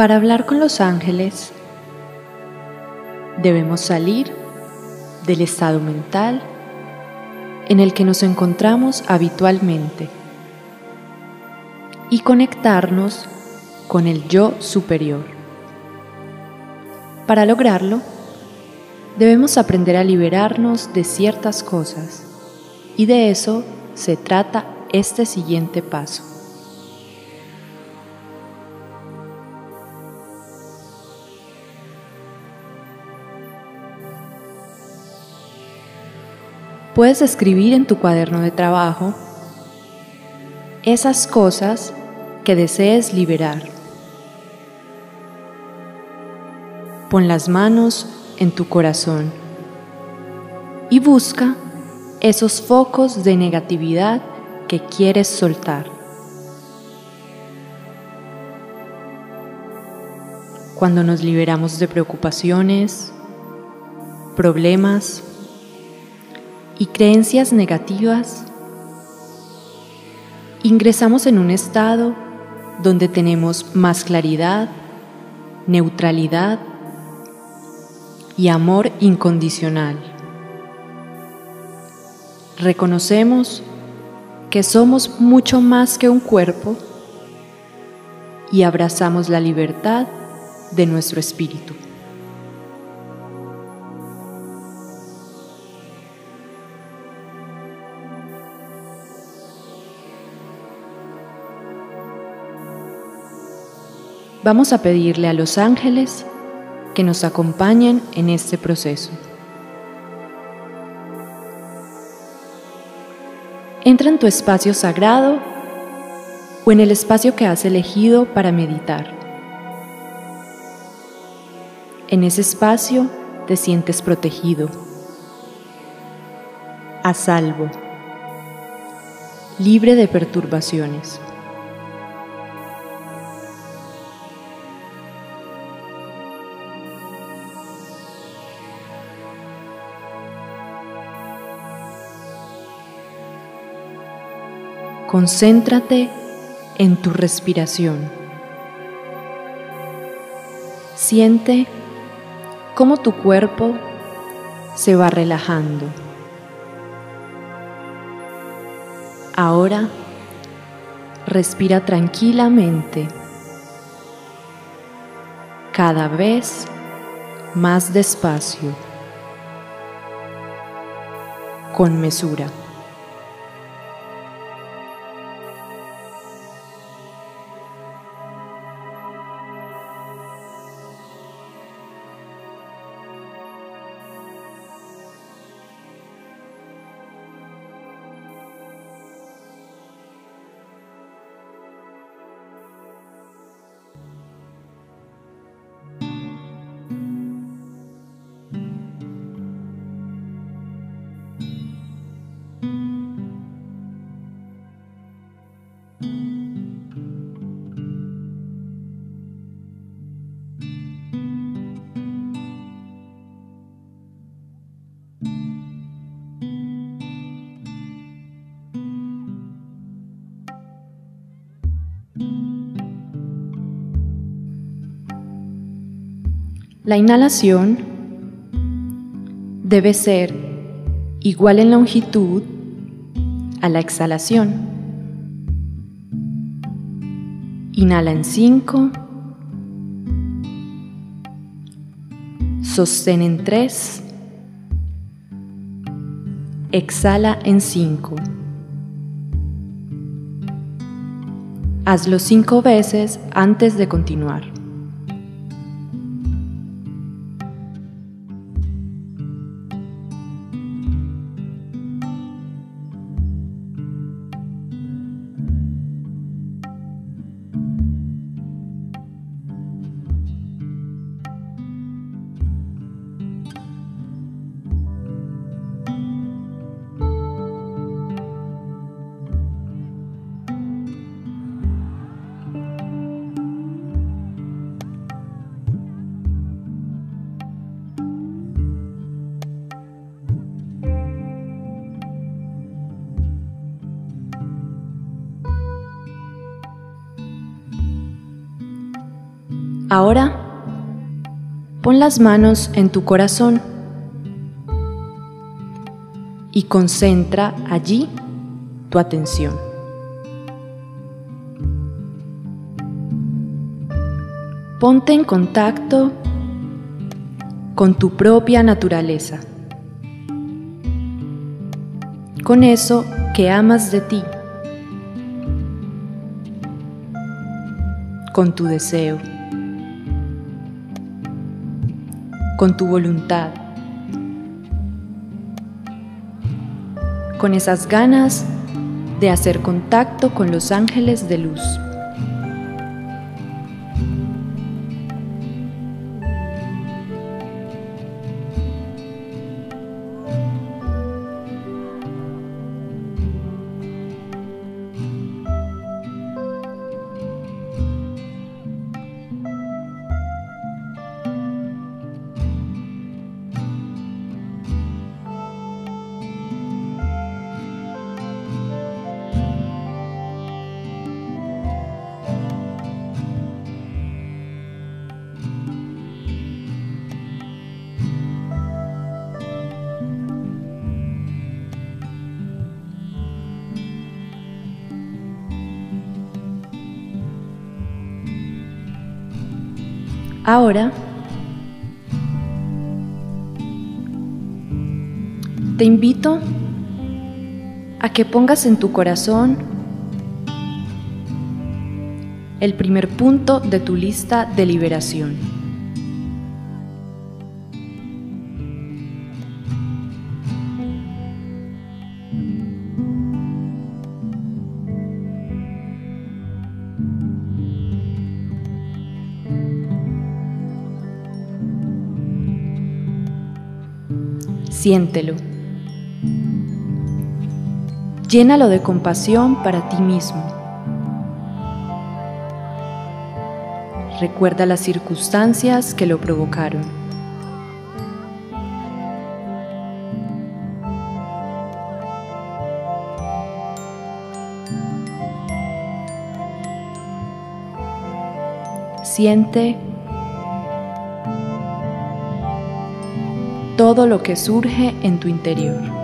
Para hablar con los ángeles, debemos salir del estado mental en el que nos encontramos habitualmente y conectarnos con el yo superior. Para lograrlo, debemos aprender a liberarnos de ciertas cosas y de eso se trata este siguiente paso. Puedes escribir en tu cuaderno de trabajo esas cosas que desees liberar. Pon las manos en tu corazón y busca esos focos de negatividad que quieres soltar. Cuando nos liberamos de preocupaciones, problemas, y creencias negativas, ingresamos en un estado donde tenemos más claridad, neutralidad y amor incondicional. Reconocemos que somos mucho más que un cuerpo y abrazamos la libertad de nuestro espíritu. Vamos a pedirle a los ángeles que nos acompañen en este proceso. Entra en tu espacio sagrado o en el espacio que has elegido para meditar. En ese espacio te sientes protegido, a salvo, libre de perturbaciones. Concéntrate en tu respiración. Siente cómo tu cuerpo se va relajando. Ahora respira tranquilamente, cada vez más despacio, con mesura. La inhalación debe ser igual en longitud a la exhalación. Inhala en 5, sostén en 3, exhala en 5. Hazlo cinco veces antes de continuar. Ahora, pon las manos en tu corazón y concentra allí tu atención. Ponte en contacto con tu propia naturaleza, con eso que amas de ti, con tu deseo, con tu voluntad, con esas ganas de hacer contacto con los ángeles de luz. Ahora, te invito a que pongas en tu corazón el primer punto de tu lista de liberación. Siéntelo. Llénalo de compasión para ti mismo. Recuerda las circunstancias que lo provocaron. Siente todo lo que surge en tu interior.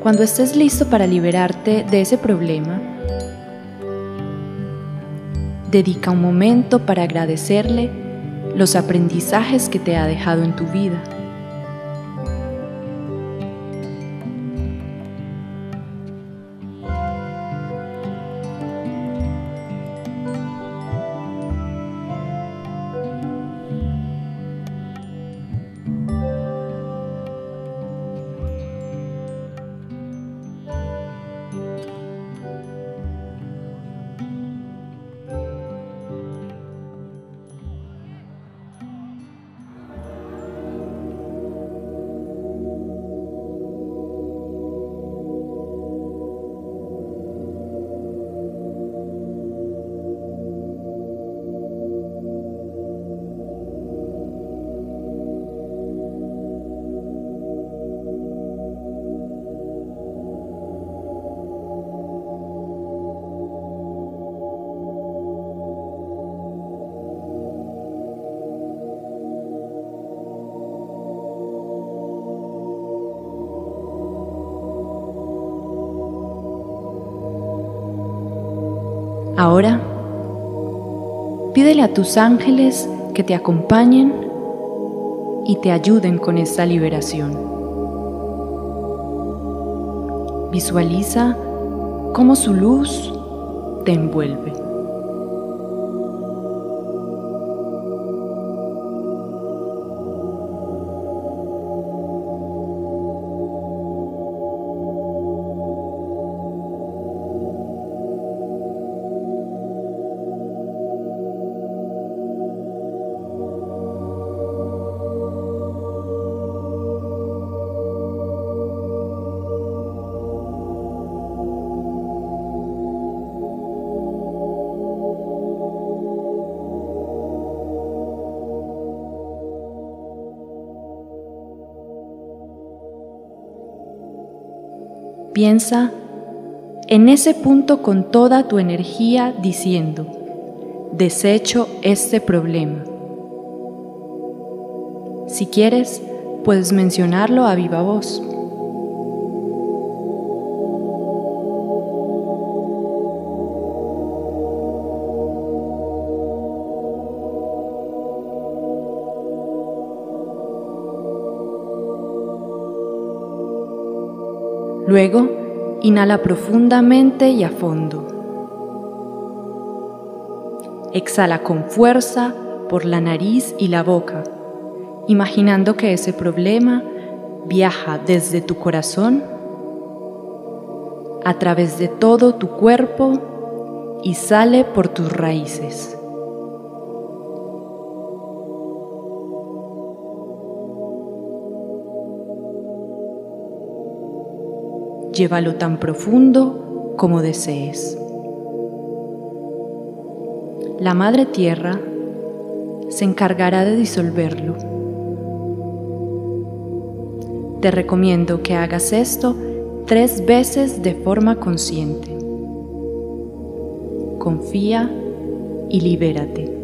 Cuando estés listo para liberarte de ese problema, dedica un momento para agradecerle los aprendizajes que te ha dejado en tu vida. Ahora, Pídele a tus ángeles que te acompañen y te ayuden con esta liberación. Visualiza cómo su luz te envuelve. Piensa en ese punto con toda tu energía diciendo, desecho este problema. Si quieres, puedes mencionarlo a viva voz. Luego, inhala profundamente y a fondo. Exhala con fuerza por la nariz y la boca, imaginando que ese problema viaja desde tu corazón a través de todo tu cuerpo y sale por tus raíces. Llévalo tan profundo como desees. La Madre Tierra se encargará de disolverlo. Te recomiendo que hagas esto tres veces de forma consciente. Confía y libérate.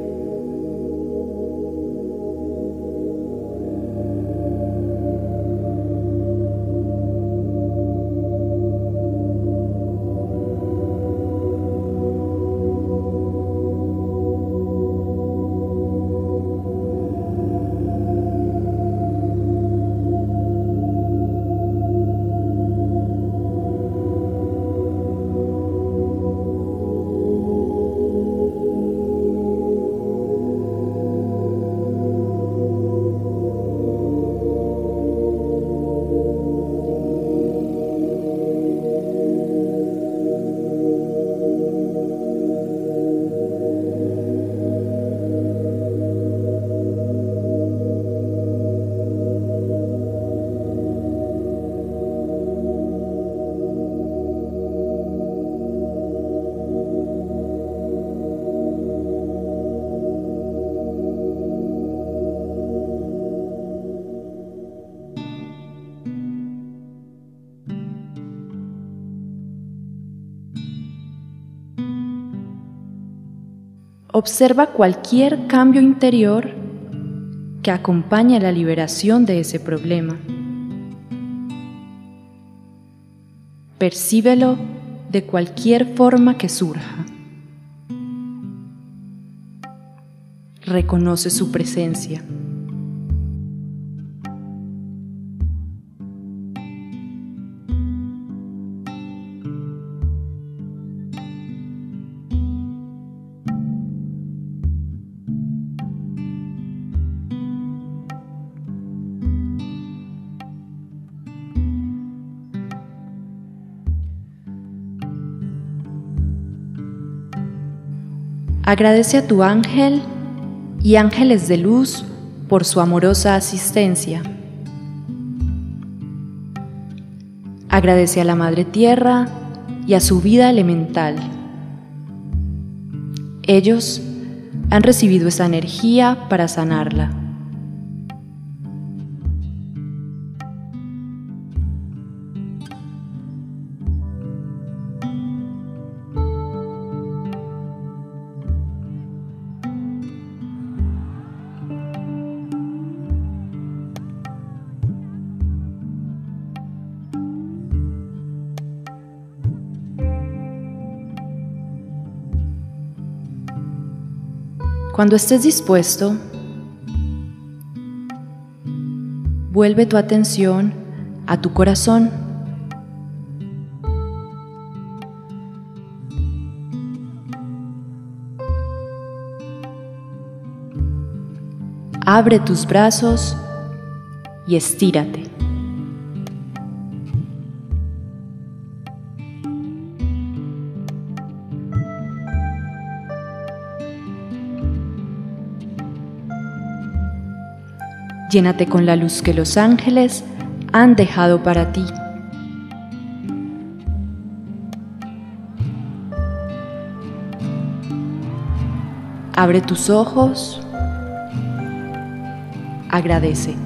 Observa cualquier cambio interior que acompañe la liberación de ese problema. Percíbelo de cualquier forma que surja. Reconoce su presencia. Agradece a tu ángel y ángeles de luz por su amorosa asistencia. Agradece a la Madre Tierra y a su vida elemental. Ellos han recibido esa energía para sanarla. Cuando estés dispuesto, vuelve tu atención a tu corazón. Abre tus brazos y estírate. Llénate con la luz que los ángeles han dejado para ti. Abre tus ojos. Agradece.